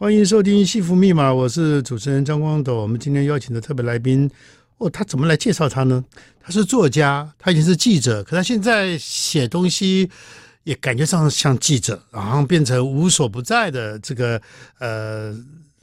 欢迎收听《幸福密码》，我是主持人张光斗。我们今天邀请的特别来宾，哦，他怎么来介绍他呢？他是作家，他以前是记者，可他现在写东西也感觉上像记者，然后变成无所不在的这个呃，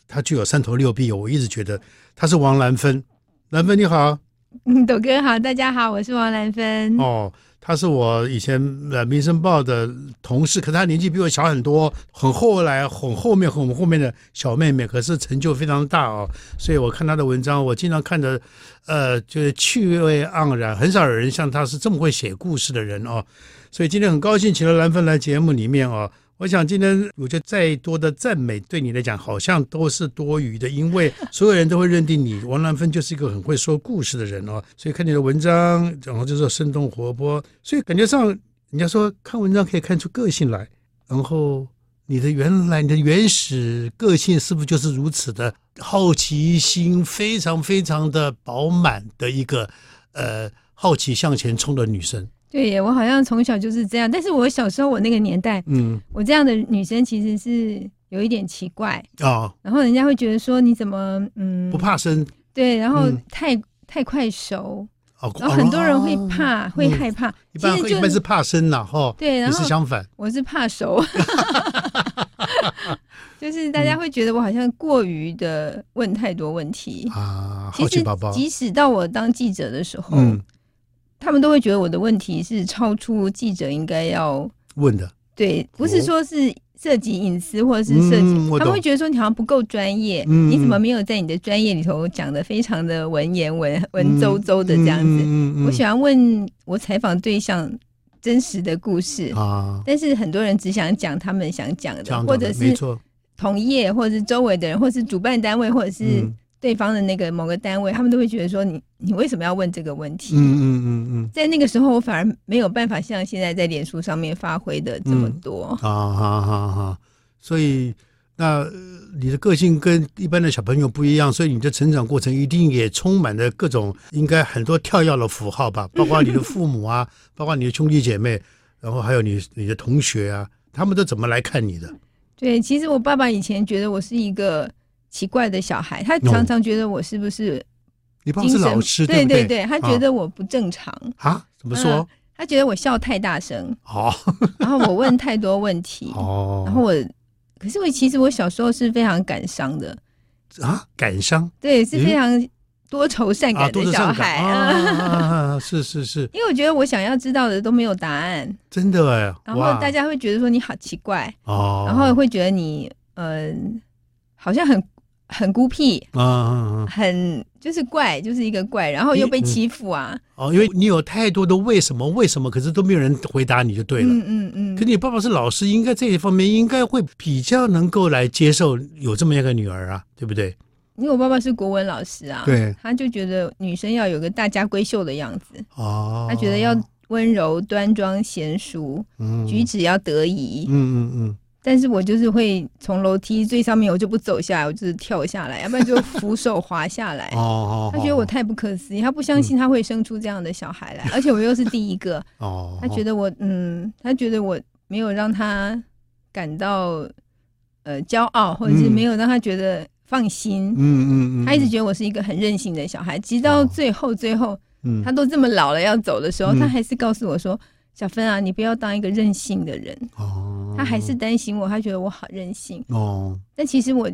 他具有三头六臂。我一直觉得他是王兰芬。兰芬你好，嗯，斗哥好，大家好，我是王兰芬。哦。他是我以前呃《民生报》的同事，可是他年纪比我小很多，很后来很后面和我们后面的小妹妹，可是成就非常大哦。所以我看他的文章，我经常看着，呃，就是趣味盎然，很少有人像他是这么会写故事的人哦。所以今天很高兴请了兰芬来节目里面哦。我想今天我觉得再多的赞美对你来讲好像都是多余的，因为 所有人都会认定你王兰芬就是一个很会说故事的人哦。所以看你的文章，然后就是生动活泼，所以感觉上人家说看文章可以看出个性来。然后你的原来你的原始个性是不是就是如此的好奇心非常非常的饱满的一个呃好奇向前冲的女生？对耶，我好像从小就是这样。但是我小时候，我那个年代，嗯，我这样的女生其实是有一点奇怪啊。哦、然后人家会觉得说，你怎么，嗯，不怕生？对，然后太、嗯、太快熟。哦，然后很多人会怕，哦、会害怕。一般一般是怕生呐，哈。对，然后是相反，我是怕熟。就是大家会觉得我好像过于的问太多问题啊。好奇宝宝。即使到我当记者的时候，嗯。他们都会觉得我的问题是超出记者应该要问的，对，不是说是涉及隐私或者是涉及，嗯、他们会觉得说你好像不够专业，嗯、你怎么没有在你的专业里头讲的非常的文言文文绉绉的这样子？我喜欢问我采访对象真实的故事啊，但是很多人只想讲他们想讲的，的或者是同业，或者是周围的人，或者是主办单位，或者是。嗯对方的那个某个单位，他们都会觉得说你你为什么要问这个问题？嗯嗯嗯嗯，在那个时候，我反而没有办法像现在在脸书上面发挥的这么多。嗯、啊哈哈哈！所以那你的个性跟一般的小朋友不一样，所以你的成长过程一定也充满了各种应该很多跳跃的符号吧？包括你的父母啊，包括你的兄弟姐妹，然后还有你你的同学啊，他们都怎么来看你的？对，其实我爸爸以前觉得我是一个。奇怪的小孩，他常常觉得我是不是？你爸是老师，对对对，他觉得我不正常。啊？怎么说？他觉得我笑太大声，哦，然后我问太多问题，哦，然后我，可是我其实我小时候是非常感伤的。啊，感伤，对，是非常多愁善感的小孩。啊，是是是，因为我觉得我想要知道的都没有答案，真的哎，然后大家会觉得说你好奇怪哦，然后会觉得你嗯，好像很。很孤僻啊，啊啊很就是怪，就是一个怪，然后又被欺负啊。嗯、哦，因为你有太多的为什么，为什么，可是都没有人回答你就对了。嗯嗯嗯。可你爸爸是老师，应该这一方面应该会比较能够来接受有这么一个女儿啊，对不对？因为我爸爸是国文老师啊，对，他就觉得女生要有个大家闺秀的样子哦，他觉得要温柔端庄贤淑，嗯，举止要得宜，嗯。嗯嗯但是我就是会从楼梯最上面，我就不走下来，我就是跳下来，要不然就扶手滑下来。哦，他觉得我太不可思议，他不相信他会生出这样的小孩来，而且我又是第一个。哦，他觉得我，嗯，他觉得我没有让他感到呃骄傲，或者是没有让他觉得放心。嗯嗯嗯，他一直觉得我是一个很任性的小孩，直到最后最后，嗯，他都这么老了要走的时候，他还是告诉我说：“小芬啊，你不要当一个任性的人。”哦。他还是担心我，他觉得我好任性哦。但其实我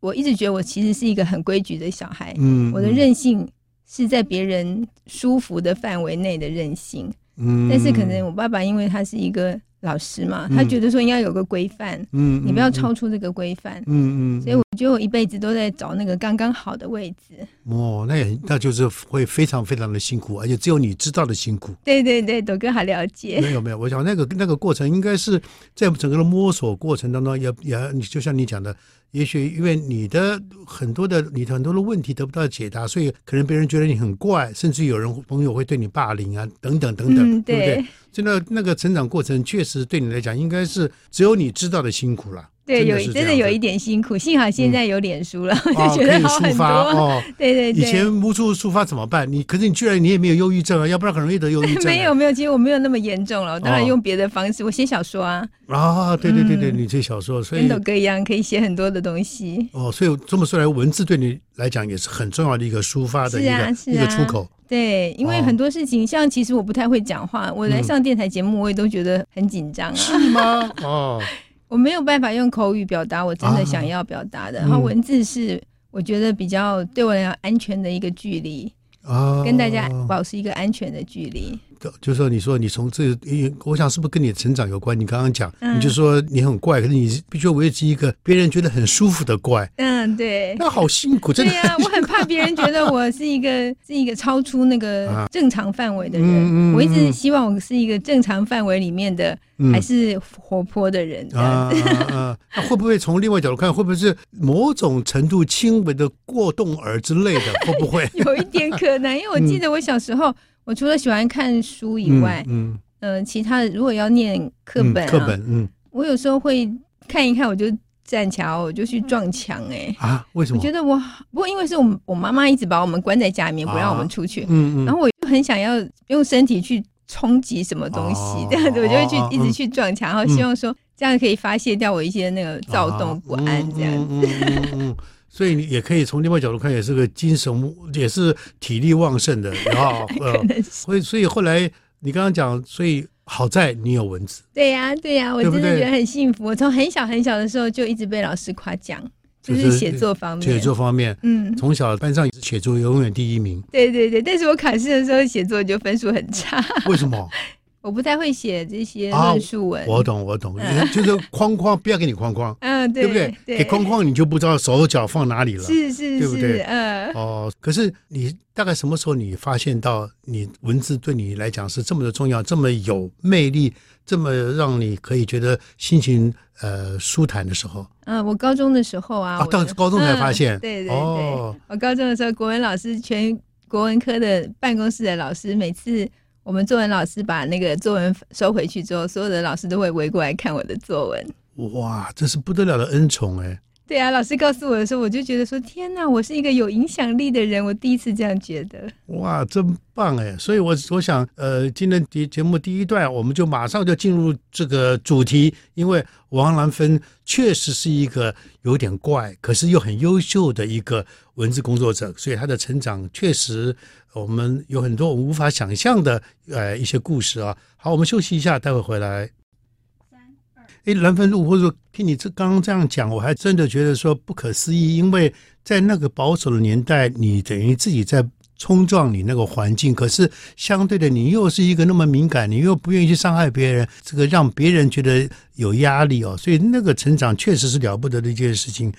我一直觉得我其实是一个很规矩的小孩。嗯，我的任性是在别人舒服的范围内的任性。嗯，但是可能我爸爸因为他是一个。老师嘛，他觉得说应该有个规范，嗯，你不要超出这个规范，嗯嗯，所以我觉得我一辈子都在找那个刚刚好的位置。哦，那也那就是会非常非常的辛苦，而且只有你知道的辛苦。对对对，董哥好了解。没有没有，我想那个那个过程应该是在整个的摸索过程当中，也也你就像你讲的。也许因为你的很多的你的很多的问题得不到解答，所以可能别人觉得你很怪，甚至有人朋友会对你霸凌啊，等等等等，嗯、对，对不对？真的那个成长过程，确实对你来讲，应该是只有你知道的辛苦了。对，有真的有一点辛苦，幸好现在有脸书了，就觉得好很多。哦，对对对，以前无处抒发怎么办？你可是你居然你也没有忧郁症啊？要不然很容易得忧郁症。没有没有，其实我没有那么严重了，我当然用别的方式，我写小说啊。啊，对对对对，你写小说，所以跟斗哥一样可以写很多的东西。哦，所以这么说来，文字对你来讲也是很重要的一个抒发的一个一个出口。对，因为很多事情，像其实我不太会讲话，我来上电台节目，我也都觉得很紧张啊。是吗？哦。我没有办法用口语表达我真的想要表达的，啊、然后文字是我觉得比较对我来讲安全的一个距离，啊、跟大家保持一个安全的距离。就是说，你说你从这，我想是不是跟你的成长有关？你刚刚讲，嗯、你就说你很怪，可是你必须维持一个别人觉得很舒服的怪。嗯，对。那好辛苦，真的。对呀、啊，我很怕别人觉得我是一个是一个超出那个正常范围的人。啊、我一直希望我是一个正常范围里面的，嗯、还是活泼的人。啊 啊，啊！那会不会从另外角度看，会不会是某种程度轻微的过动儿之类的？会不会？有一点可能，因为我记得我小时候。我除了喜欢看书以外，嗯，嗯、呃，其他的如果要念课本、啊，课、嗯、本，嗯，我有时候会看一看，我就站起来，我就去撞墙，哎，啊，为什么？我觉得我不过因为是我我妈妈一直把我们关在家里面，不让我们出去，啊、嗯嗯，然后我就很想要用身体去冲击什么东西，啊、这样子我就会去、啊、一直去撞墙，然后希望说这样可以发泄掉我一些那个躁动不安，这样子。所以你也可以从另外角度看，也是个精神，也是体力旺盛的，然后 呃，所以所以后来你刚刚讲，所以好在你有文字。对呀，对呀，我真的觉得很幸福。我从很小很小的时候就一直被老师夸奖，就是写作方面，写作方面，嗯，从小班上写作永远第一名。对对对，但是我考试的时候写作就分数很差。为什么？我不太会写这些论述文，我懂我懂，就是框框，不要给你框框，嗯，对不对？给框框你就不知道手脚放哪里了，是是，对不对？嗯，哦，可是你大概什么时候你发现到你文字对你来讲是这么的重要，这么有魅力，这么让你可以觉得心情呃舒坦的时候？嗯，我高中的时候啊，到高中才发现，对对对，我高中的时候国文老师，全国文科的办公室的老师，每次。我们作文老师把那个作文收回去之后，所有的老师都会围过来看我的作文。哇，这是不得了的恩宠哎！对啊，老师告诉我的时候，我就觉得说：天哪，我是一个有影响力的人。我第一次这样觉得。哇，真棒哎！所以我，我想，呃，今天节节目第一段，我们就马上就进入这个主题，因为王兰芬确实是一个有点怪，可是又很优秀的一个文字工作者，所以他的成长确实。我们有很多我们无法想象的呃一些故事啊。好，我们休息一下，待会回来。哎，兰芬路，或者说听你这刚刚这样讲，我还真的觉得说不可思议，因为在那个保守的年代，你等于自己在冲撞你那个环境，可是相对的，你又是一个那么敏感，你又不愿意去伤害别人，这个让别人觉得有压力哦，所以那个成长确实是了不得的一件事情。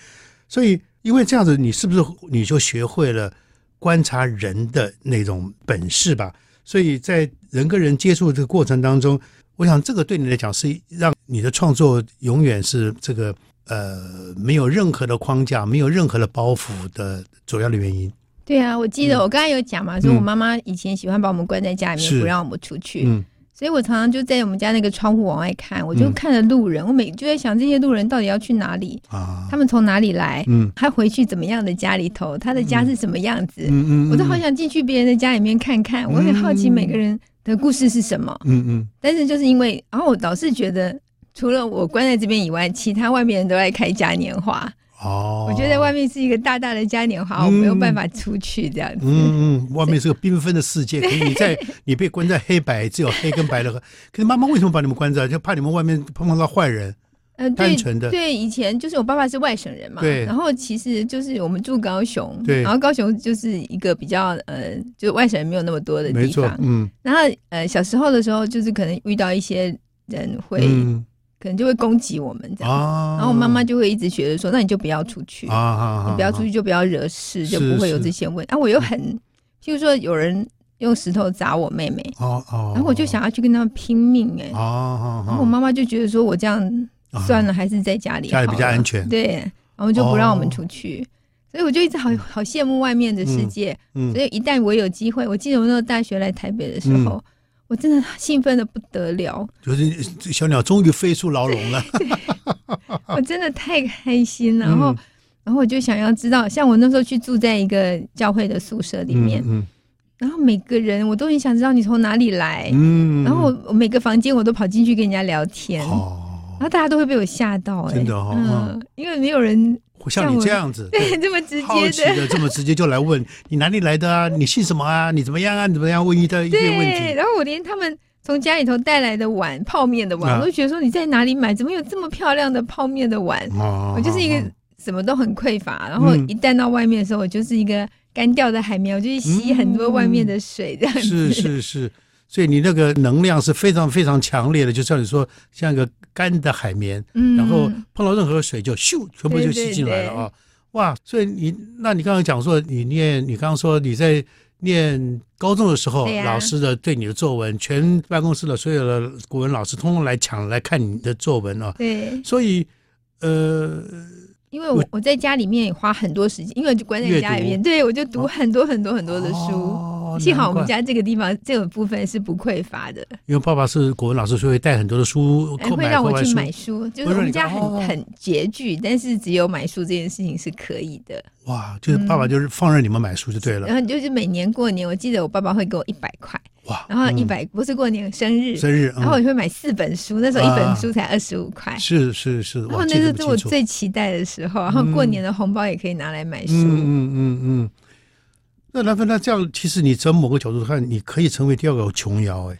所以，因为这样子，你是不是你就学会了？观察人的那种本事吧，所以在人跟人接触的这个过程当中，我想这个对你来讲是让你的创作永远是这个呃没有任何的框架、没有任何的包袱的主要的原因。对啊，我记得我刚才有讲嘛，说、嗯、我妈妈以前喜欢把我们关在家里面，不让我们出去。嗯。所以我常常就在我们家那个窗户往外看，我就看着路人，嗯、我每就在想这些路人到底要去哪里啊？他们从哪里来？嗯，他回去怎么样的家里头？他的家是什么样子？嗯嗯，嗯，我都好想进去别人的家里面看看，嗯、我很好奇每个人的故事是什么。嗯嗯，但是就是因为，然后我老是觉得，除了我关在这边以外，其他外面人都在开嘉年华。哦，我觉得在外面是一个大大的嘉年华，我没有办法出去这样子。嗯嗯，外面是个缤纷的世界，可是你在你被关在黑白，只有黑跟白的。可是妈妈为什么把你们关在？就怕你们外面碰碰到坏人。嗯，单纯的。对，以前就是我爸爸是外省人嘛，对。然后其实就是我们住高雄，对。然后高雄就是一个比较呃，就外省人没有那么多的地方，嗯。然后呃，小时候的时候，就是可能遇到一些人会。可能就会攻击我们这样，然后我妈妈就会一直觉得说，那你就不要出去，你不要出去就不要惹事，就不会有这些问题。啊，我又很，譬如说有人用石头砸我妹妹，然后我就想要去跟他们拼命，哎，然后我妈妈就觉得说我这样算了，还是在家里，家里比较安全，对，然后就不让我们出去，所以我就一直好好羡慕外面的世界，所以一旦我有机会，我记得我那个大学来台北的时候。我真的兴奋的不得了，就是小鸟终于飞出牢笼了。我真的太开心了。然后，嗯、然后我就想要知道，像我那时候去住在一个教会的宿舍里面，嗯嗯、然后每个人我都很想知道你从哪里来，嗯、然后我每个房间我都跑进去跟人家聊天，哦、然后大家都会被我吓到、欸，哎，真的哈、哦，嗯，因为没有人。像你这样子，对，这么直接的，这么直接就来问你哪里来的啊？你姓什么啊？你怎么样啊？你怎么样？问一堆一堆问题。然后我连他们从家里头带来的碗、泡面的碗，我都觉得说你在哪里买？怎么有这么漂亮的泡面的碗？我就是一个什么都很匮乏，然后一旦到外面的时候，我就是一个干掉的海绵，我就去吸很多外面的水，这样子。是是是。所以你那个能量是非常非常强烈的，就像你说，像一个干的海绵，嗯，然后碰到任何水就咻，全部就吸进来了啊！对对对，哇！所以你，那你刚刚讲说，你念，你刚刚说你在念高中的时候，啊、老师的对你的作文，全办公室的所有的古文老师通通来抢来看你的作文啊！对，所以，呃。因为我我在家里面也花很多时间，因为就关在家里面，对，我就读很多很多很多的书。幸好我们家这个地方这个部分是不匮乏的。因为爸爸是国文老师，所以会带很多的书，会让我去买书。就是我们家很很拮据，但是只有买书这件事情是可以的。哇，就是爸爸就是放任你们买书就对了。然后就是每年过年，我记得我爸爸会给我一百块。哇！然后一百不是过年生日，生日，然后我就会买四本书，那时候一本书才二十五块。是是是，然后那是我最期待的时候，然后过年的红包也可以拿来买书。嗯嗯嗯。那兰芬，那这样其实你从某个角度看，你可以成为第二个琼瑶哎。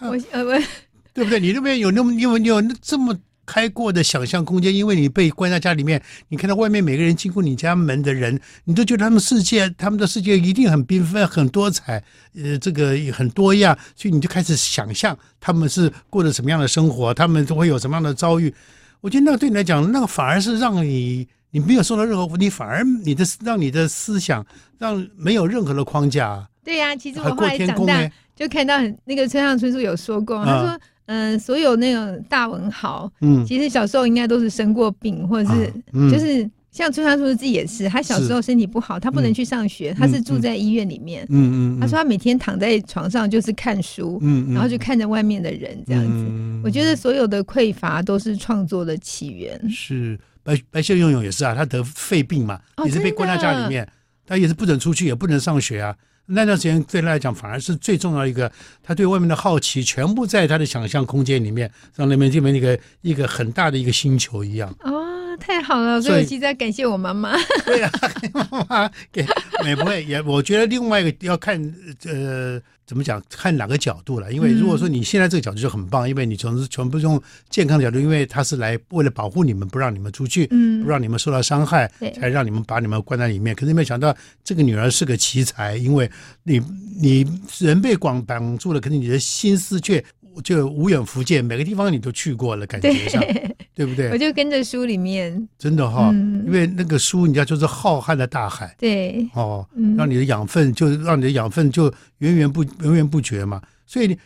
我我，对不对？你那边有那么有有这么。开阔的想象空间，因为你被关在家里面，你看到外面每个人经过你家门的人，你都觉得他们世界，他们的世界一定很缤纷、很多彩，呃，这个很多样，所以你就开始想象他们是过着什么样的生活，他们都会有什么样的遭遇。我觉得那个对你来讲，那个反而是让你你没有受到任何，你反而你的让你的思想让没有任何的框架。对呀、啊，其实我后来长大就看到那个村上春树有说过，嗯、他说。嗯，所有那种大文豪，嗯，其实小时候应该都是生过病，或者是，啊嗯、就是像村上春树自己也是，他小时候身体不好，他不能去上学，嗯、他是住在医院里面，嗯嗯，他说他每天躺在床上就是看书，嗯，嗯。然后就看着外面的人这样子。嗯、我觉得所有的匮乏都是创作的起源。是白白秀勇勇也是啊，他得肺病嘛，也是被关在家里面，他也是不准出去，也不能上学啊。那段时间对他来讲反而是最重要一个，他对外面的好奇全部在他的想象空间里面，让那边这边一个一个很大的一个星球一样。哦，太好了！所以我其实在感谢我妈妈。对呀、啊，妈 妈给也不会也，我觉得另外一个要看呃。怎么讲？看哪个角度了？因为如果说你现在这个角度就很棒，嗯、因为你从是全部用健康的角度，因为他是来为了保护你们，不让你们出去，嗯，不让你们受到伤害，才让你们把你们关在里面。可是没有想到，这个女儿是个奇才，因为你你人被绑绑住了，可是你的心思却。就无远福建，每个地方你都去过了，感觉上，对，对不对？我就跟着书里面，真的哈、哦，嗯、因为那个书，你知道，就是浩瀚的大海，对，哦，让你的养分就让你的养分就源源不源源不绝嘛。所以你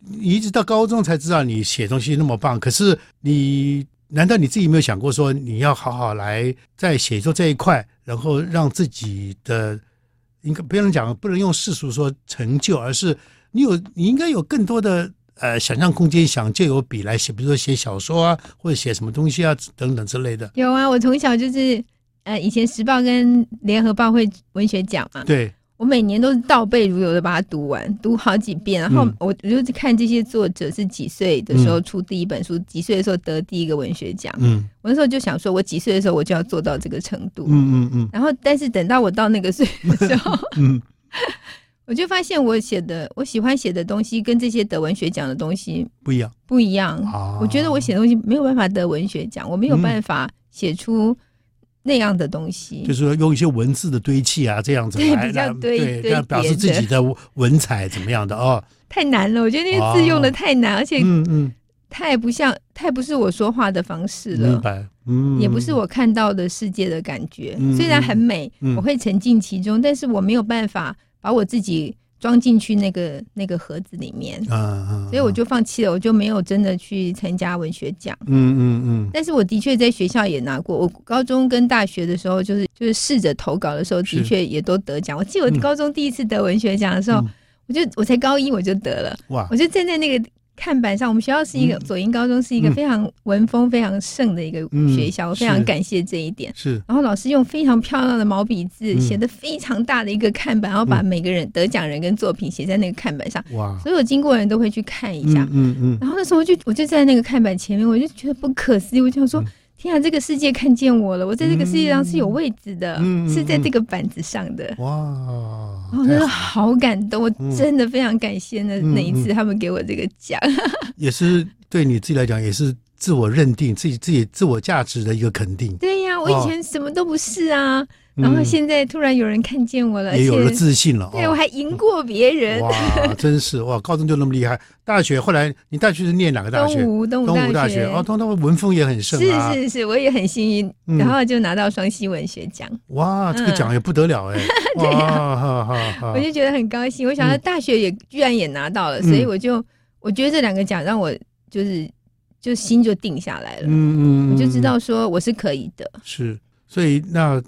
你一直到高中才知道你写东西那么棒，可是你难道你自己没有想过说你要好好来在写作这一块，然后让自己的应该不能讲不能用世俗说成就，而是你有你应该有更多的。呃，想象空间想借由笔来写，比如说写小说啊，或者写什么东西啊，等等之类的。有啊，我从小就是，呃，以前时报跟联合报会文学奖嘛，对，我每年都是倒背如流的把它读完，读好几遍，然后我我就看这些作者是几岁的时候出第一本书，嗯、几岁的时候得第一个文学奖。嗯，我那时候就想说，我几岁的时候我就要做到这个程度。嗯嗯嗯。嗯然后，但是等到我到那个岁的时候，嗯。我就发现我写的，我喜欢写的东西跟这些得文学奖的东西不一样，不一样。我觉得我写的东西没有办法得文学奖，我没有办法写出那样的东西。就是说用一些文字的堆砌啊，这样子来，比较堆，对，表示自己的文采怎么样的哦。太难了，我觉得那些字用的太难，而且嗯嗯，太不像，太不是我说话的方式了。明白，嗯，也不是我看到的世界的感觉。虽然很美，我会沉浸其中，但是我没有办法。把我自己装进去那个那个盒子里面，啊啊、所以我就放弃了，我就没有真的去参加文学奖。嗯嗯嗯。但是我的确在学校也拿过，我高中跟大学的时候，就是就是试着投稿的时候，的确也都得奖。我记得我高中第一次得文学奖的时候，嗯、我就我才高一我就得了，哇！我就站在那个看板上，我们学校是一个左营高中，是一个非常文风非常盛的一个学校，我非常感谢这一点。是，然后老师用非常漂亮的毛笔字写的非常大的一个看板，然后把每个人得奖人跟作品写在那个看板上。哇！所有经过的人都会去看一下。嗯嗯。然后那时候就我就在那个看板前面，我就觉得不可思议，我就想说。天啊，这个世界看见我了！我在这个世界上是有位置的，嗯、是在这个板子上的。哇！我真的好感动，嗯、我真的非常感谢那那一次他们给我这个奖，也是对你自己来讲，也是自我认定自己自己自我价值的一个肯定。对呀、啊，我以前什么都不是啊。然后现在突然有人看见我了，也有了自信了。对，我还赢过别人。哇，真是哇！高中就那么厉害，大学后来你大学是念哪个大学？东吴，东吴大学。哦，东东文风也很盛。是是是，我也很幸运，然后就拿到双溪文学奖。哇，这个奖也不得了哎！对呀，我就觉得很高兴。我想到大学也居然也拿到了，所以我就我觉得这两个奖让我就是就心就定下来了。嗯嗯，我就知道说我是可以的。是，所以那。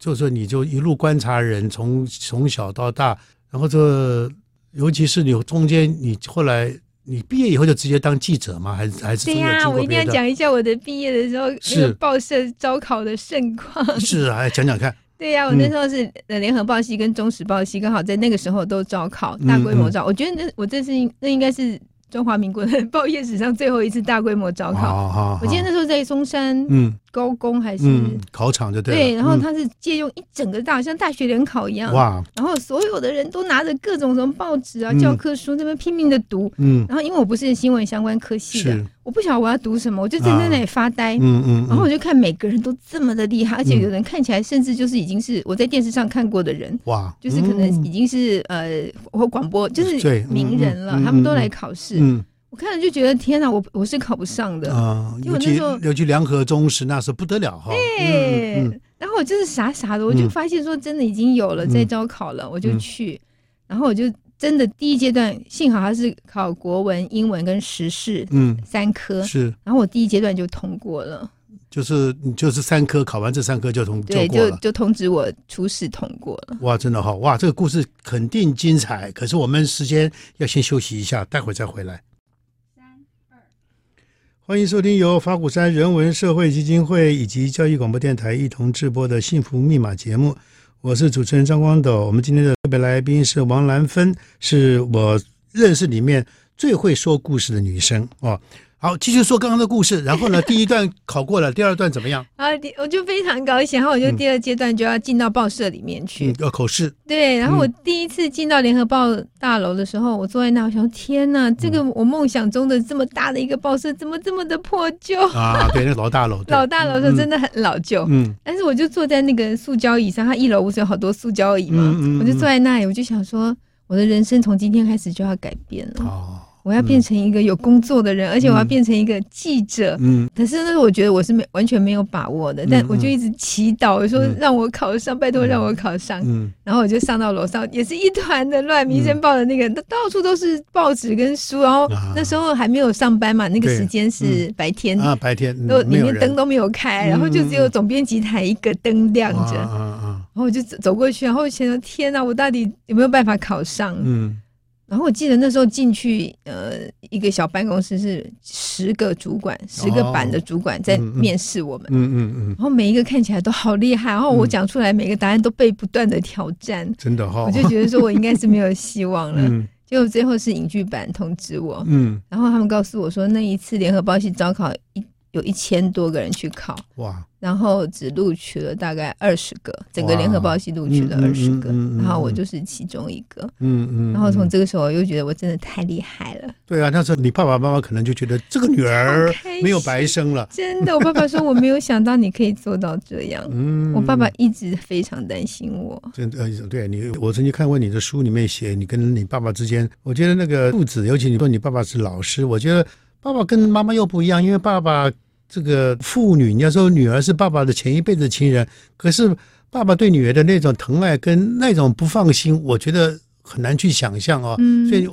就是说，你就一路观察人，从从小到大，然后这尤其是你中间，你后来你毕业以后就直接当记者吗？还是还是？对呀、啊，我一定要讲一下我的毕业的时候是那个报社招考的盛况。是啊，讲讲看。对呀、啊，我那时候是呃联合报系跟中时报系刚好在那个时候都招考，大规模招。嗯嗯、我觉得那我这是那应该是。中华民国的报业史上最后一次大规模招考，我记得那时候在中山高工还是？考场就对。对，然后他是借用一整个大像大学联考一样，哇！然后所有的人都拿着各种什么报纸啊、教科书，那边拼命的读。嗯，然后因为我不是新闻相关科系的，我不晓得我要读什么，我就站在那里发呆。嗯嗯，然后我就看每个人都这么的厉害，而且有人看起来甚至就是已经是我在电视上看过的人，哇！就是可能已经是呃或广播就是名人了，他们都来考试。嗯，我看了就觉得天哪，我我是考不上的啊！因为那时候尤其联合中时那时候不得了哈。对，然后我就是傻傻的，我就发现说真的已经有了在招考了，我就去，然后我就真的第一阶段幸好他是考国文、英文跟时事，嗯，三科是，然后我第一阶段就通过了。就是你就是三科考完这三科就通对，就就通知我初试通过了。哇，真的好哇！这个故事肯定精彩。可是我们时间要先休息一下，待会再回来。欢迎收听由法鼓山人文社会基金会以及教育广播电台一同制播的《幸福密码》节目。我是主持人张光斗。我们今天的特别来宾是王兰芬，是我认识里面最会说故事的女生啊。好，继续说刚刚的故事。然后呢，第一段考过了，第二段怎么样？啊，我就非常高兴。然后我就第二阶段就要进到报社里面去，要口试。对，然后我第一次进到联合报大楼的时候，我坐在那，我想，天哪，这个我梦想中的这么大的一个报社，怎么这么的破旧啊？对，那老大楼，老大楼是真的很老旧。嗯，但是我就坐在那个塑胶椅上，它一楼不是有好多塑胶椅吗？我就坐在那里，我就想说，我的人生从今天开始就要改变了。哦。我要变成一个有工作的人，嗯、而且我要变成一个记者。嗯，可是那是我觉得我是没完全没有把握的，嗯、但我就一直祈祷，我说让我考上，嗯、拜托让我考上。嗯，然后我就上到楼上，也是一团的乱，民生报的那个，嗯、到处都是报纸跟书。然后那时候还没有上班嘛，那个时间是白天，啊，白天都里面灯都没有开，然后就只有总编辑台一个灯亮着。然后我就走走过去，然后我想说天哪，我到底有没有办法考上？嗯。然后我记得那时候进去，呃，一个小办公室是十个主管，十个版的主管在面试我们。嗯嗯嗯。然后每一个看起来都好厉害，然后我讲出来每个答案都被不断的挑战。真的哈。我就觉得说我应该是没有希望了。嗯。结果最后是影剧版通知我。嗯。然后他们告诉我说，那一次联合报系招考一有一千多个人去考。哇。然后只录取了大概二十个，整个联合报系录取了二十个，然后我就是其中一个。嗯嗯。然后从这个时候，我又觉得我真的太厉害了。对啊，那时候你爸爸妈妈可能就觉得这个女儿没有白生了。真的，我爸爸说我没有想到你可以做到这样。嗯。我爸爸一直非常担心我。真的，对你，我曾经看过你的书里面写你跟你爸爸之间，我觉得那个父子，尤其你说你爸爸是老师，我觉得爸爸跟妈妈又不一样，因为爸爸。这个父女，你要说女儿是爸爸的前一辈子亲人，可是爸爸对女儿的那种疼爱跟那种不放心，我觉得很难去想象哦。嗯，所以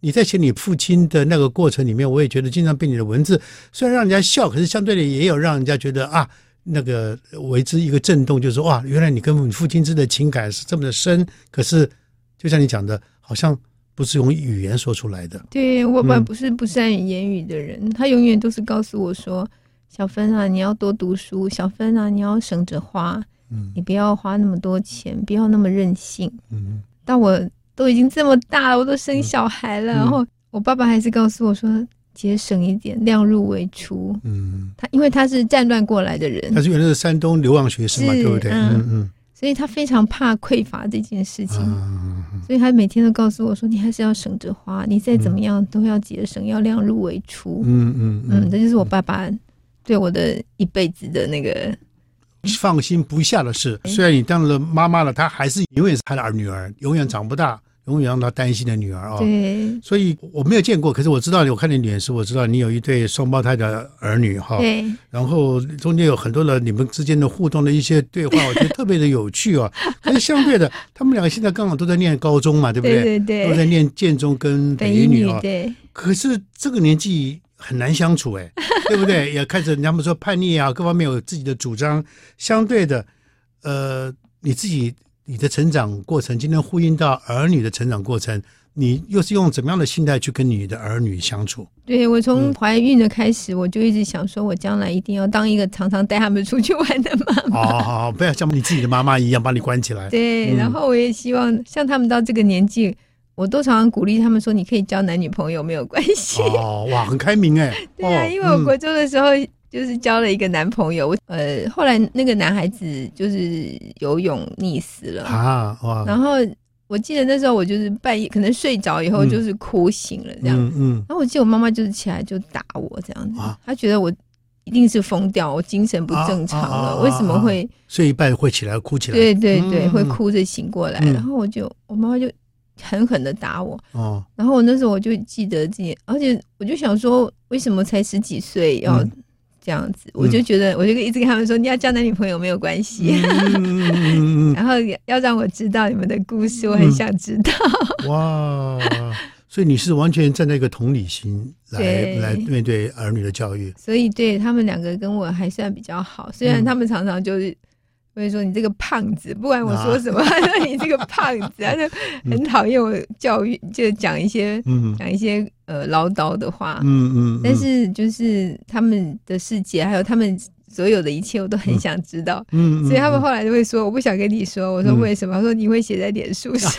你在写你父亲的那个过程里面，我也觉得经常被你的文字虽然让人家笑，可是相对的也有让人家觉得啊，那个为之一个震动，就是说哇，原来你跟你父亲之间的情感是这么的深。可是就像你讲的，好像不是用语言说出来的。对，我爸不是不善于言语的人，嗯、他永远都是告诉我说：“小芬啊，你要多读书；小芬啊，你要省着花，嗯，你不要花那么多钱，不要那么任性。”嗯，但我都已经这么大了，我都生小孩了，嗯、然后我爸爸还是告诉我说。节省一点，量入为出。嗯，他因为他是战乱过来的人，他是原来是山东流亡学生嘛，对不对？嗯嗯，嗯，所以他非常怕匮乏这件事情，嗯，所以他每天都告诉我说：“你还是要省着花，你再怎么样都要节省，要量入为出。”嗯嗯嗯，这就是我爸爸对我的一辈子的那个放心不下的事。虽然你当了妈妈了，她还是永远是她的儿女儿，永远长不大。永远让她担心的女儿啊，对，所以我没有见过，可是我知道，我看你脸书，我知道你有一对双胞胎的儿女哈，对，然后中间有很多的你们之间的互动的一些对话，我觉得特别的有趣啊。可是相对的，他们两个现在刚好都在念高中嘛，对不对？对对对，都在念建中跟北一女啊。对。可是这个年纪很难相处哎，对不对？也开始人家们说叛逆啊，各方面有自己的主张。相对的，呃，你自己。你的成长过程，今天呼应到儿女的成长过程，你又是用怎么样的心态去跟你的儿女相处？对，我从怀孕的开始，我就一直想说，我将来一定要当一个常常带他们出去玩的妈妈。好好好，不要像你自己的妈妈一样把你关起来。对，然后我也希望像他们到这个年纪，我都常常鼓励他们说，你可以交男女朋友没有关系。哦，哇，很开明哎。对啊，因为我国中的时候。就是交了一个男朋友，呃，后来那个男孩子就是游泳溺死了啊，哇！然后我记得那时候我就是半夜可能睡着以后就是哭醒了这样，嗯，嗯，然后我记得我妈妈就是起来就打我这样子，啊，她觉得我一定是疯掉，我精神不正常了，啊啊啊啊，为什么会睡一半会起来哭起来？对对对，嗯，会哭着醒过来，嗯，然后我就我妈妈就狠狠的打我，哦，然后我那时候我就记得自己，而且我就想说，为什么才十几岁要？嗯。这样子，我就觉得，我就一直跟他们说，你要交男女朋友没有关系，然后要让我知道你们的故事，我很想知道。哇，所以你是完全站在一个同理心来来面对儿女的教育，所以对他们两个跟我还算比较好，虽然他们常常就是。所以说你这个胖子，不管我说什么，啊、他说你这个胖子，他就很讨厌我教育，就讲一些讲、嗯、一些呃唠叨的话。嗯嗯。嗯，但是就是他们的世界，还有他们所有的一切，我都很想知道。嗯。所以他们后来就会说：“我不想跟你说。”我说：“为什么？”他、嗯、说：“你会写在脸书上。”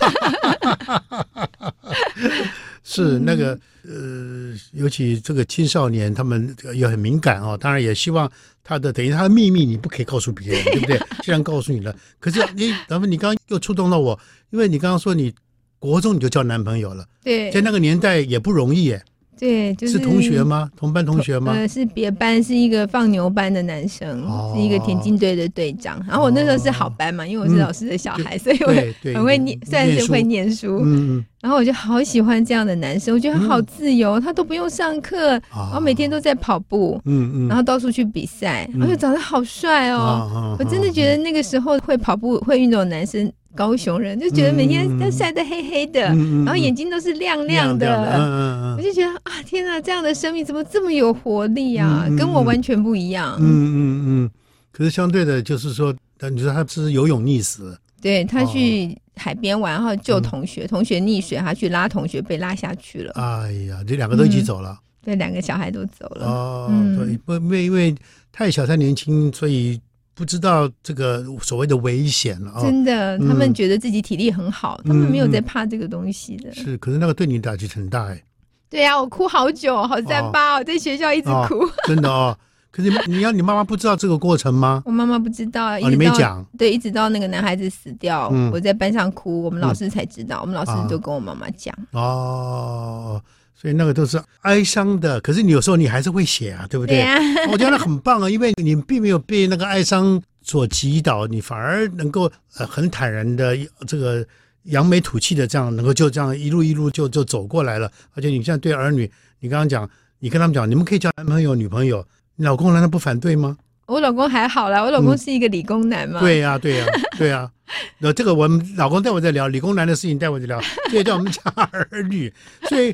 是那个呃，尤其这个青少年，他们也很敏感哦。当然也希望他的等于他的秘密，你不可以告诉别人，对不对？既然告诉你了，可是你，咱们你刚刚又触动到我，因为你刚刚说你国中你就交男朋友了，对，在那个年代也不容易耶。对，就是是同学吗？同班同学吗？呃，是别班，是一个放牛班的男生，是一个田径队的队长。然后我那时候是好班嘛，因为我是老师的小孩，所以我 很会念，算是会念书。嗯，然后我就好喜欢这样的男生，我觉得他好自由，他都不用上课，然后每天都在跑步，嗯嗯，然后到处去比赛，而且长得好帅哦。我真的觉得那个时候会跑步、会运动的男生。高雄人就觉得每天都晒得黑黑的，然后眼睛都是亮亮的，我就觉得啊，天哪，这样的生命怎么这么有活力啊？跟我完全不一样。嗯嗯嗯。可是相对的，就是说，你说他是游泳溺死，对，他去海边玩，然后救同学，同学溺水，他去拉同学，被拉下去了。哎呀，这两个都一起走了。对，两个小孩都走了。哦，对，不，因为因为太小太年轻，所以。不知道这个所谓的危险了啊！真的，他们觉得自己体力很好，他们没有在怕这个东西的。是，可是那个对你打击很大哎。对呀，我哭好久，好三八哦，在学校一直哭。真的哦，可是你要你妈妈不知道这个过程吗？我妈妈不知道啊，你没讲。对，一直到那个男孩子死掉，我在班上哭，我们老师才知道，我们老师就跟我妈妈讲。哦。所以那个都是哀伤的，可是你有时候你还是会写啊，对不对？对啊、我觉得很棒啊，因为你并没有被那个哀伤所击倒，你反而能够呃很坦然的这个扬眉吐气的这样，能够就这样一路一路就就走过来了。而且你现在对儿女，你刚刚讲，你跟他们讲，你们可以交男朋友、女朋友，你老公难道不反对吗？我老公还好啦，我老公是一个理工男嘛。对呀，对呀，对呀。那这个我们老公待会再聊，理工男的事情待会再聊。这叫我们家儿女。所以，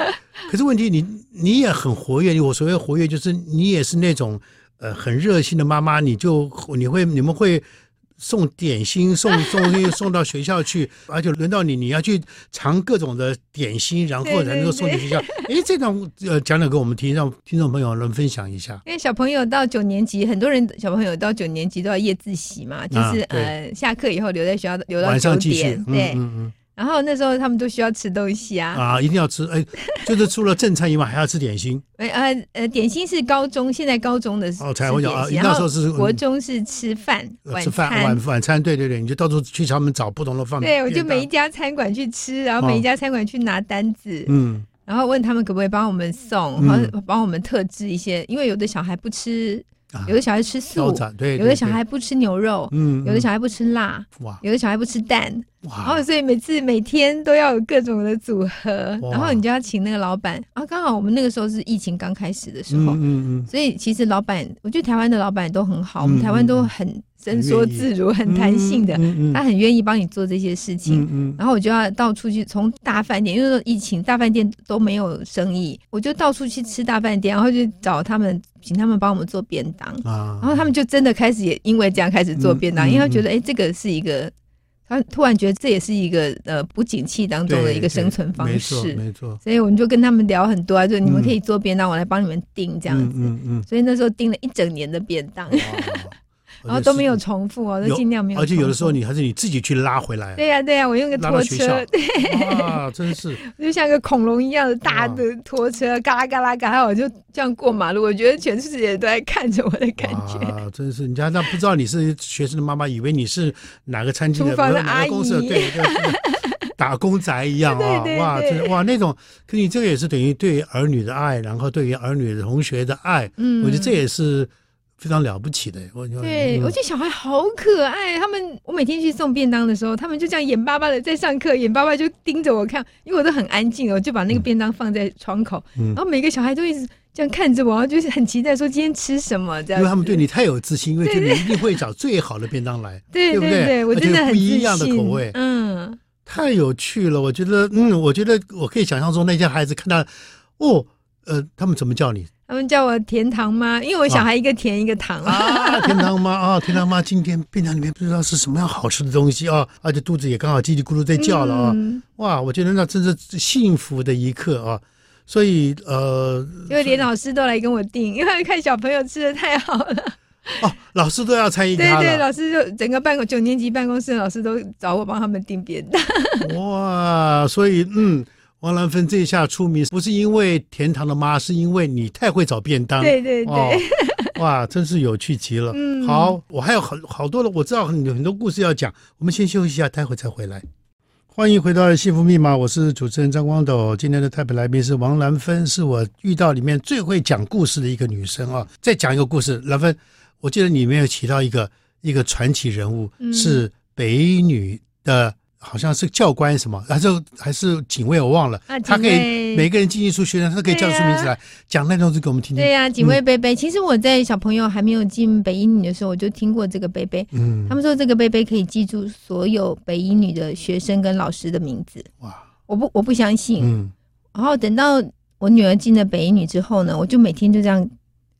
可是问题你你也很活跃。我所谓活跃，就是你也是那种呃很热心的妈妈。你就你会你们会送点心，送 送东西送到学校去，而且轮到你，你要去尝各种的点心，然后才能够送去学校。哎，这种呃，讲讲给我们听，让听众朋友能分享一下。因为小朋友到九年级，很多人小朋友到九年级都要夜自习嘛，就是、啊、呃，下课以后留在学校留到九点，对。嗯嗯然后那时候他们都需要吃东西啊。啊，一定要吃哎，就是除了正餐以外还要吃点心。哎呃呃，点心是高中，现在高中的时候才会有啊，那时候是国中是吃饭晚吃饭晚晚餐，对对对，你就到处去他们找不同的饭。对，我就每一家餐馆去吃，然后每一家餐馆去拿单子，嗯，然后问他们可不可以帮我们送，然后帮我们特制一些，因为有的小孩不吃。有的小孩吃素，有的小孩不吃牛肉，嗯，有的小孩不吃辣，哇，有的小孩不吃蛋，哇，然后所以每次每天都要有各种的组合，然后你就要请那个老板啊，刚好我们那个时候是疫情刚开始的时候，嗯嗯，所以其实老板，我觉得台湾的老板都很好，我们台湾都很。伸缩自如，很弹性的，他很愿意帮你做这些事情。然后我就要到处去，从大饭店，因为疫情大饭店都没有生意，我就到处去吃大饭店，然后就找他们，请他们帮我们做便当。然后他们就真的开始也因为这样开始做便当，因为他觉得哎，这个是一个，他突然觉得这也是一个呃不景气当中的一个生存方式，没错，没错。所以我们就跟他们聊很多啊，就你们可以做便当，我来帮你们订这样子。嗯嗯。所以那时候订了一整年的便当。然后都没有重复哦，都尽量没有。而且有的时候你还是你自己去拉回来。对呀对呀，我用个拖车，对，啊，真是，就像个恐龙一样的大的拖车，嘎啦嘎啦嘎啦，我就这样过马路。我觉得全世界都在看着我的感觉。啊，真是，人家那不知道你是学生的妈妈，以为你是哪个餐厅的厨房的阿姨，对，打工仔一样啊！哇，真哇那种，可你这个也是等于对儿女的爱，然后对于儿女的同学的爱，嗯，我觉得这也是。非常了不起的，我对、嗯、我觉得小孩好可爱。他们我每天去送便当的时候，他们就这样眼巴巴的在上课，眼巴巴就盯着我看，因为我都很安静，我就把那个便当放在窗口，嗯、然后每个小孩都一直这样看着我，然后就是很期待说今天吃什么这样。因为他们对你太有自信，因为觉得你一定会找最好的便当来，对 对对，对，对，我真的很不一样的口味，嗯，太有趣了。我觉得，嗯，我觉得我可以想象中那些孩子看到，哦，呃，他们怎么叫你？他们叫我甜糖妈，因为我小孩一个甜一个糖啊。甜糖妈啊，甜糖妈，今天便当里面不知道是什么样好吃的东西啊，而且肚子也刚好叽里咕噜在叫了啊。嗯、哇，我觉得那真是幸福的一刻啊。所以呃，因为连老师都来跟我订，因为看小朋友吃的太好了。哦，老师都要参与。对对，老师就整个办公九年级办公室的老师都找我帮他们订便当。哇，所以嗯。王兰芬这一下出名，不是因为甜糖的妈，是因为你太会找便当。对对对，哦、哇，真是有趣极了。嗯，好，我还有很好多的，我知道很很多故事要讲，我们先休息一下，待会再回来。欢迎回到《幸福密码》，我是主持人张光斗。今天的特别来宾是王兰芬，是我遇到里面最会讲故事的一个女生啊。再讲一个故事，兰芬，我记得你里面有提到一个一个传奇人物，嗯、是北女的。好像是教官什么，还是还是警卫，我忘了。啊、他可以每个人进一出学生，他可以叫出名字来讲那东西给我们听听。对呀、啊，警卫贝贝。嗯、其实我在小朋友还没有进北一女的时候，我就听过这个贝贝。嗯，他们说这个贝贝可以记住所有北一女的学生跟老师的名字。哇，我不我不相信。嗯，然后等到我女儿进了北一女之后呢，我就每天就这样，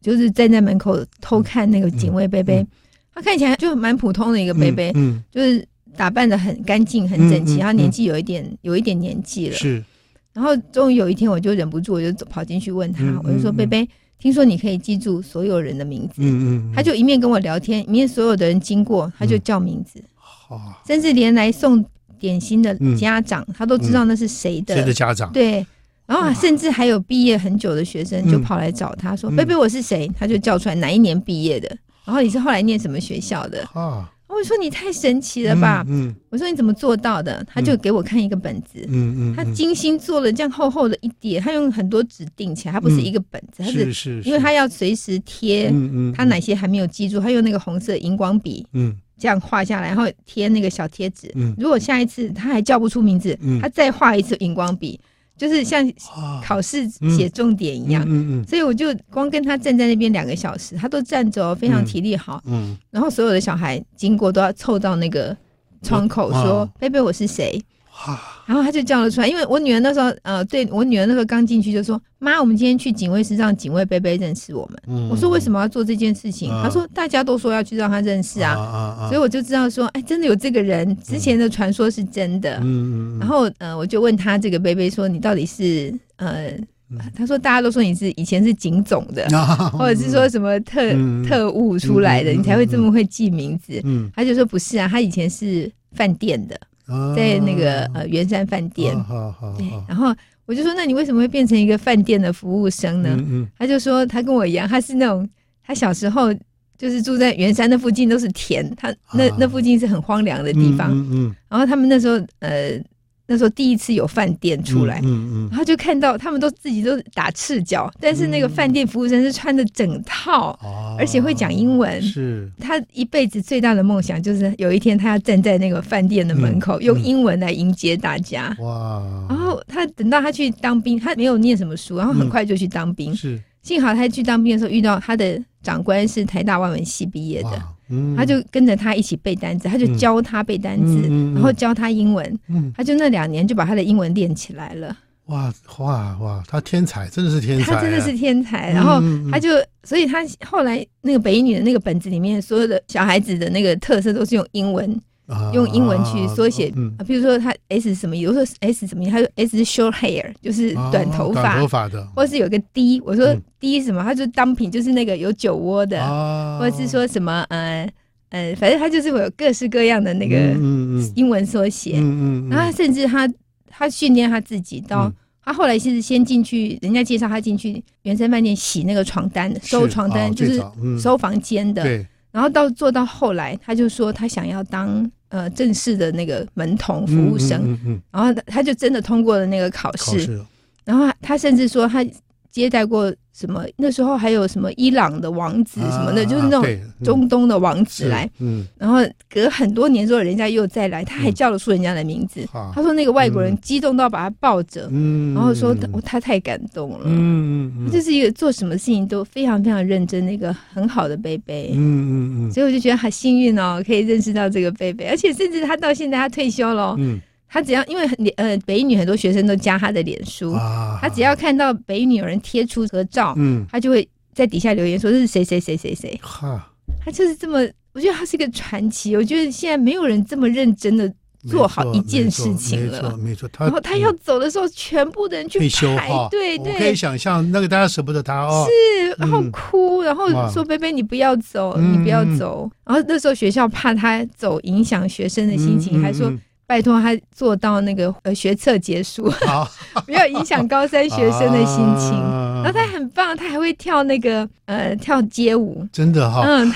就是站在门口偷看那个警卫贝贝。他看起来就蛮普通的一个贝贝，嗯，就是。打扮的很干净、很整齐，他年纪有一点有一点年纪了。是，然后终于有一天，我就忍不住，我就走跑进去问他，我就说：“贝贝，听说你可以记住所有人的名字。”嗯嗯，他就一面跟我聊天，一面所有的人经过，他就叫名字。甚至连来送点心的家长，他都知道那是谁的。谁的家长？对。然后甚至还有毕业很久的学生就跑来找他说：“贝贝，我是谁？”他就叫出来哪一年毕业的，然后你是后来念什么学校的？啊。我说你太神奇了吧！嗯，我说你怎么做到的？他就给我看一个本子，嗯嗯，他精心做了这样厚厚的一叠，他用很多纸订起来，他不是一个本子，他是是，因为他要随时贴，嗯嗯，他哪些还没有记住，他用那个红色荧光笔，嗯，这样画下来，然后贴那个小贴纸，嗯，如果下一次他还叫不出名字，他再画一次荧光笔。就是像考试写重点一样，嗯嗯，所以我就光跟他站在那边两个小时，他都站着，哦非常体力好，嗯，然后所有的小孩经过都要凑到那个窗口说：“贝贝，我是谁？”然后他就叫了出来，因为我女儿那时候，呃，对我女儿那时候刚进去就说：“妈，我们今天去警卫室让警卫贝贝认识我们。嗯”我说：“为什么要做这件事情？”他、嗯、说：“大家都说要去让他认识啊。啊”所以我就知道说：“哎，真的有这个人，之前的传说是真的。嗯”然后，呃，我就问他这个贝贝说：“你到底是呃？”他说：“大家都说你是以前是警总的，啊、或者是说什么特、嗯、特务出来的，嗯、你才会这么会记名字。嗯”他就说：“不是啊，他以前是饭店的。”在那个呃圆山饭店，对，然后我就说，那你为什么会变成一个饭店的服务生呢？他就说他跟我一样，他是那种他小时候就是住在圆山那附近都是田，他那那附近是很荒凉的地方，然后他们那时候呃。那时候第一次有饭店出来，嗯嗯，嗯，然后就看到他们都自己都打赤脚，但是那个饭店服务生是穿的整套，嗯，而且会讲英文。是，他一辈子最大的梦想就是有一天他要站在那个饭店的门口，嗯，用英文来迎接大家。哇！然后他等到他去当兵，他没有念什么书，然后很快就去当兵。是，幸好他去当兵的时候遇到他的长官是台大外文系毕业的。嗯、他就跟着他一起背单词，他就教他背单词，嗯、然后教他英文。嗯、他就那两年就把他的英文练起来了。哇哇哇！他天才，真的是天才，啊，他真的是天才。然后他就，所以他后来那个北一女的那个本子里面，所有的小孩子的那个特色都是用英文。用英文去缩写，啊，比如说他 S 什么，有时候 S 什么，他说 S 是 short hair，就是短头发，短头发的，或是有个 D，我说 D 什么，他就 dumping，就是那个有酒窝的，或者是说什么，呃呃，反正他就是会有各式各样的那个英文缩写，然后甚至他他训练他自己，到他后来是先进去，人家介绍他进去原生饭店洗那个床单，收床单，就是收房间的，然后到做到后来，他就说他想要当。呃，正式的那个门童服务生，嗯嗯嗯、然后他就真的通过了那个考试，考然后他甚至说他接待过什么，那时候还有什么伊朗的王子什么的，啊、就是那种中东的王子来，嗯，然后隔很多年之后，人家又再来，他还叫得出人家的名字。嗯、他说那个外国人激动到把他抱着，嗯、然后说他，他太感动了，嗯嗯，这是一个做什么事情都非常非常认真的一个很好的贝贝，嗯嗯嗯，所以我就觉得很幸运哦，可以认识到这个贝贝，而且甚至他到现在他退休了，嗯。他只要因为呃北一女很多学生都加他的脸书，啊、他只要看到北一女有人贴出合照，嗯，他就会在底下留言说这是谁谁谁谁谁。哈，他就是这么，我觉得他是一个传奇。我觉得现在没有人这么认真的做好一件事情了，没错，没错。然后他要走的时候，全部的人去排队，对，可以想象那个大家舍不得他哦，是，然后哭，然后说贝贝你不要走，你不要走。然后那时候学校怕他走影响学生的心情，还说。拜托他做到那个呃学测结束，好 不要影响高三学生的心情。啊、然后他很棒，他还会跳那个呃跳街舞，真的哈、哦，嗯。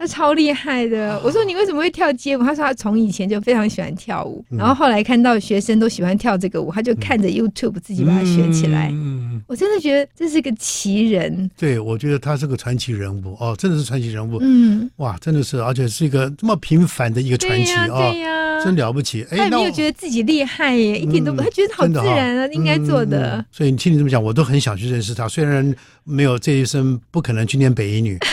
他超厉害的，我说你为什么会跳街舞？他说他从以前就非常喜欢跳舞，然后后来看到学生都喜欢跳这个舞，他就看着 YouTube 自己把它学起来。嗯，我真的觉得这是个奇人。对，我觉得他是个传奇人物哦，真的是传奇人物。嗯，哇，真的是，而且是一个这么平凡的一个传奇啊，对呀，真了不起。他也没有觉得自己厉害耶，一点都不，他觉得好自然啊，应该做的。所以你听你这么讲，我都很想去认识他，虽然没有这一生，不可能去念北一女。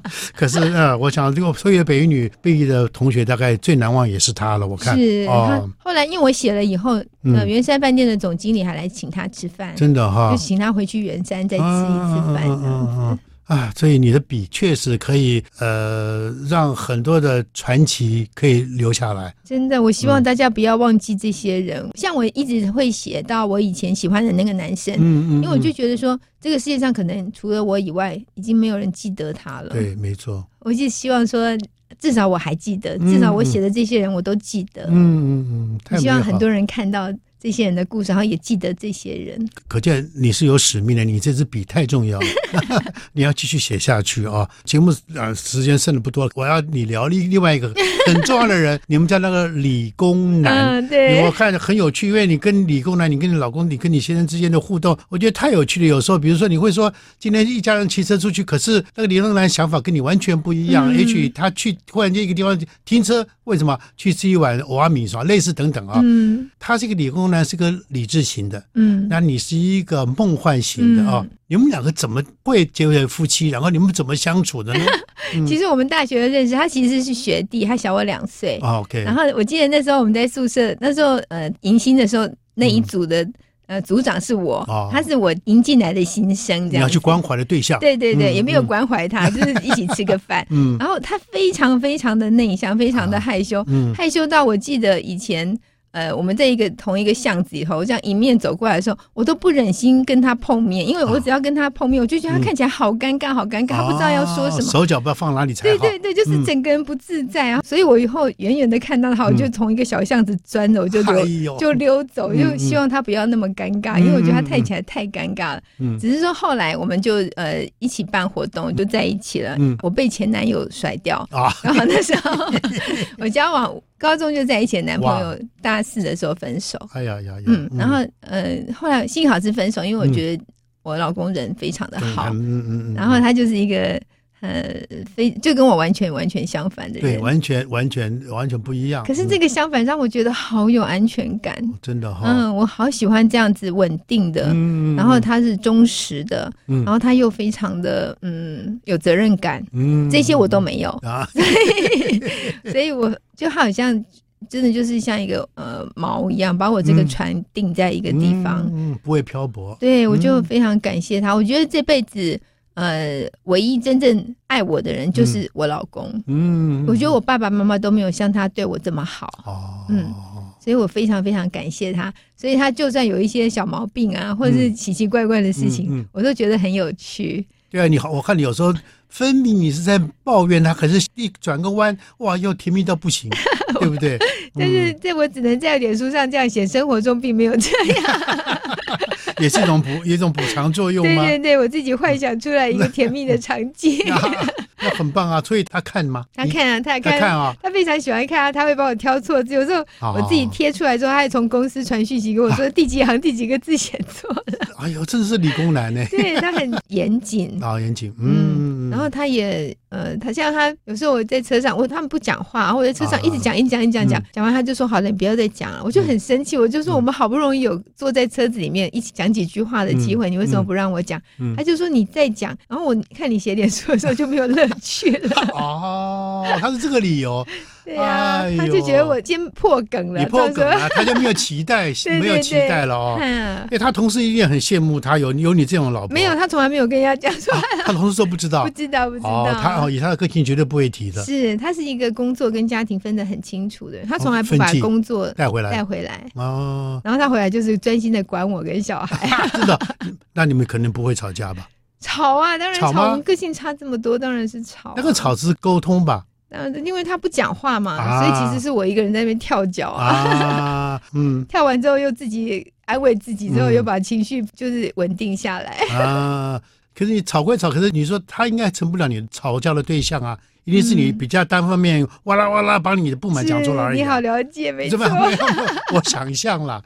可是呃，我想这个所有北语女毕业的同学，大概最难忘也是他了。我看是哦。后来因为我写了以后，呃，圆山饭店的总经理还来请他吃饭，真的哈，就请他回去圆山再吃一次饭这样子。啊，所以你的笔确实可以，呃，让很多的传奇可以留下来。真的，我希望大家不要忘记这些人。嗯、像我一直会写到我以前喜欢的那个男生，嗯嗯，嗯，因为我就觉得说，这个世界上可能除了我以外，已经没有人记得他了。对，没错。我就希望说，至少我还记得，至少我写的这些人我都记得。嗯嗯嗯，希望很多人看到。这些人的故事，然后也记得这些人，可见你是有使命的。你这支笔太重要了，你要继续写下去啊！节目啊，时间剩的不多了，我要你聊另另外一个很重要的人，你们家那个理工男，嗯、对，我看很有趣，因为你跟理工男，你跟你老公，你跟你先生之间的互动，我觉得太有趣了。有时候，比如说你会说，今天一家人骑车出去，可是那个理工男想法跟你完全不一样，嗯、也许他去忽然间一个地方停车。为什么去吃一碗阿米，是吧，类似等等啊。嗯，他是一个理工男是个理智型的，嗯，那你是一个梦幻型的啊。你们两个怎么会结为夫妻？然后你们怎么相处的呢？其实我们大学认识，他其实是学弟，他小我两岁。OK。然后我记得那时候我们在宿舍，那时候呃迎新的时候那一组的。呃，组长是我，哦、他是我迎进来的新生，这样。你要去关怀的对象。对对对，嗯、也没有关怀他，嗯、就是一起吃个饭。嗯。然后他非常非常的内向，非常的害羞，害羞到我记得以前。呃，我们在一个同一个巷子里头，这样迎面走过来的时候，我都不忍心跟他碰面，因为我只要跟他碰面，我就觉得他看起来好尴尬，好尴尬，他不知道要说什么，手脚不知道放哪里才好。对对对，就是整个人不自在啊。所以我以后远远的看到他，我就从一个小巷子钻着，我，就溜就溜走，就希望他不要那么尴尬，因为我觉得他看起来太尴尬了。只是说后来我们就呃一起办活动，就在一起了。我被前男友甩掉啊，然后那时候 我交往。高中就在一起的男朋友，大四的时候分手。哎呀呀呀！嗯，然后呃，后来幸好是分手，因为我觉得我老公人非常的好。嗯嗯，然后他就是一个呃非就跟我完全完全相反的人。对，完全完全完全不一样。可是这个相反让我觉得好有安全感。真的哈。嗯，我好喜欢这样子稳定的。嗯。然后他是忠实的。嗯。然后他又非常的嗯有责任感。嗯。这些我都没有啊。所以，所以我。就好像真的就是像一个呃锚一样，把我这个船定在一个地方，嗯，嗯，不会漂泊。对，我就非常感谢他。嗯、我觉得这辈子呃唯一真正爱我的人就是我老公。嗯，我觉得我爸爸妈妈都没有像他对我这么好。哦，嗯，所以我非常非常感谢他。所以他就算有一些小毛病啊，或者是奇奇怪怪的事情，嗯嗯嗯、我都觉得很有趣。对啊，你好，我看你有时候。分明你是在抱怨他，可是一转个弯，哇，又甜蜜到不行，对不对？但是这我只能在脸书上这样写，生活中并没有这样。也是一种补，一种补偿作用吗？对对对，我自己幻想出来一个甜蜜的场景。那很棒啊！所以他看吗？他看啊，他看啊，他非常喜欢看啊，他会帮我挑错字。有时候我自己贴出来之后，他还从公司传讯息给我说 第几行第几个字写错了。哎呦，真的是理工男呢。对，他很严谨啊，严谨。嗯，然后他也呃，他像他有时候我在车上，我他们不讲话，我在车上一直讲一直讲一直讲讲，讲完他就说好了，你不要再讲了。我就很生气，我就说我们好不容易有坐在车子里面一起讲几句话的机会，你为什么不让我讲？他就说你再讲，然后我看你写脸书的时候就没有乐趣了。哦，他是这个理由。对呀，他就觉得我今天破梗了。你破梗了，他就没有期待，没有期待了哦。哎，他同事一定很羡慕他有有你这种老婆。没有，他从来没有跟人家讲说。他同事说不知道，不知道，不知道。他哦，以他的个性绝对不会提的。是他是一个工作跟家庭分得很清楚的，他从来不把工作带回来带回来哦。然后他回来就是专心的管我跟小孩。真的？那你们肯定不会吵架吧？吵啊，当然吵。个性差这么多，当然是吵。那个吵是沟通吧？嗯，因为他不讲话嘛，啊、所以其实是我一个人在那边跳脚啊。啊嗯，跳完之后又自己安慰自己，之后又把情绪就是稳定下来。啊，可是你吵归吵，可是你说他应该成不了你吵架的对象啊，一定是你比较单方面哇啦哇啦把你的不满讲出来而已。你好了解，没错。我想象了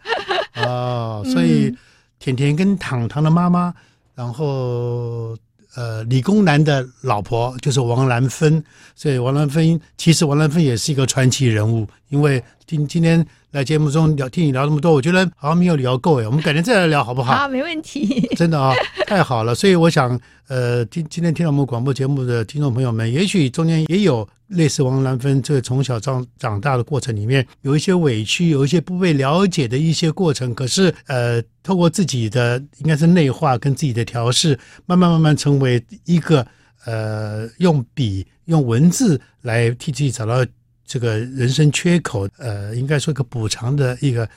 啊，所以甜甜跟糖糖的妈妈，然后。呃，理工男的老婆就是王兰芬，所以王兰芬其实王兰芬也是一个传奇人物，因为今今天来节目中聊，听你聊那么多，我觉得好像没有聊够哎，我们改天再来聊好不好？好，没问题。真的啊、哦，太好了，所以我想，呃，今今天听到我们广播节目的听众朋友们，也许中间也有。类似王兰芬这个从小长长大的过程里面，有一些委屈，有一些不被了解的一些过程。可是，呃，透过自己的应该是内化跟自己的调试，慢慢慢慢成为一个呃，用笔用文字来替自己找到这个人生缺口，呃，应该说一个补偿的一个。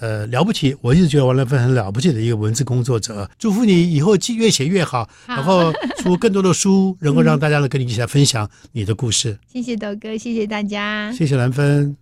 呃，了不起！我一直觉得王兰芬很了不起的一个文字工作者。祝福你以后越写越好，好，然后出更多的书，能够让大家来跟你一起来分享你的故事。谢谢豆哥，谢谢大家，谢谢兰芬。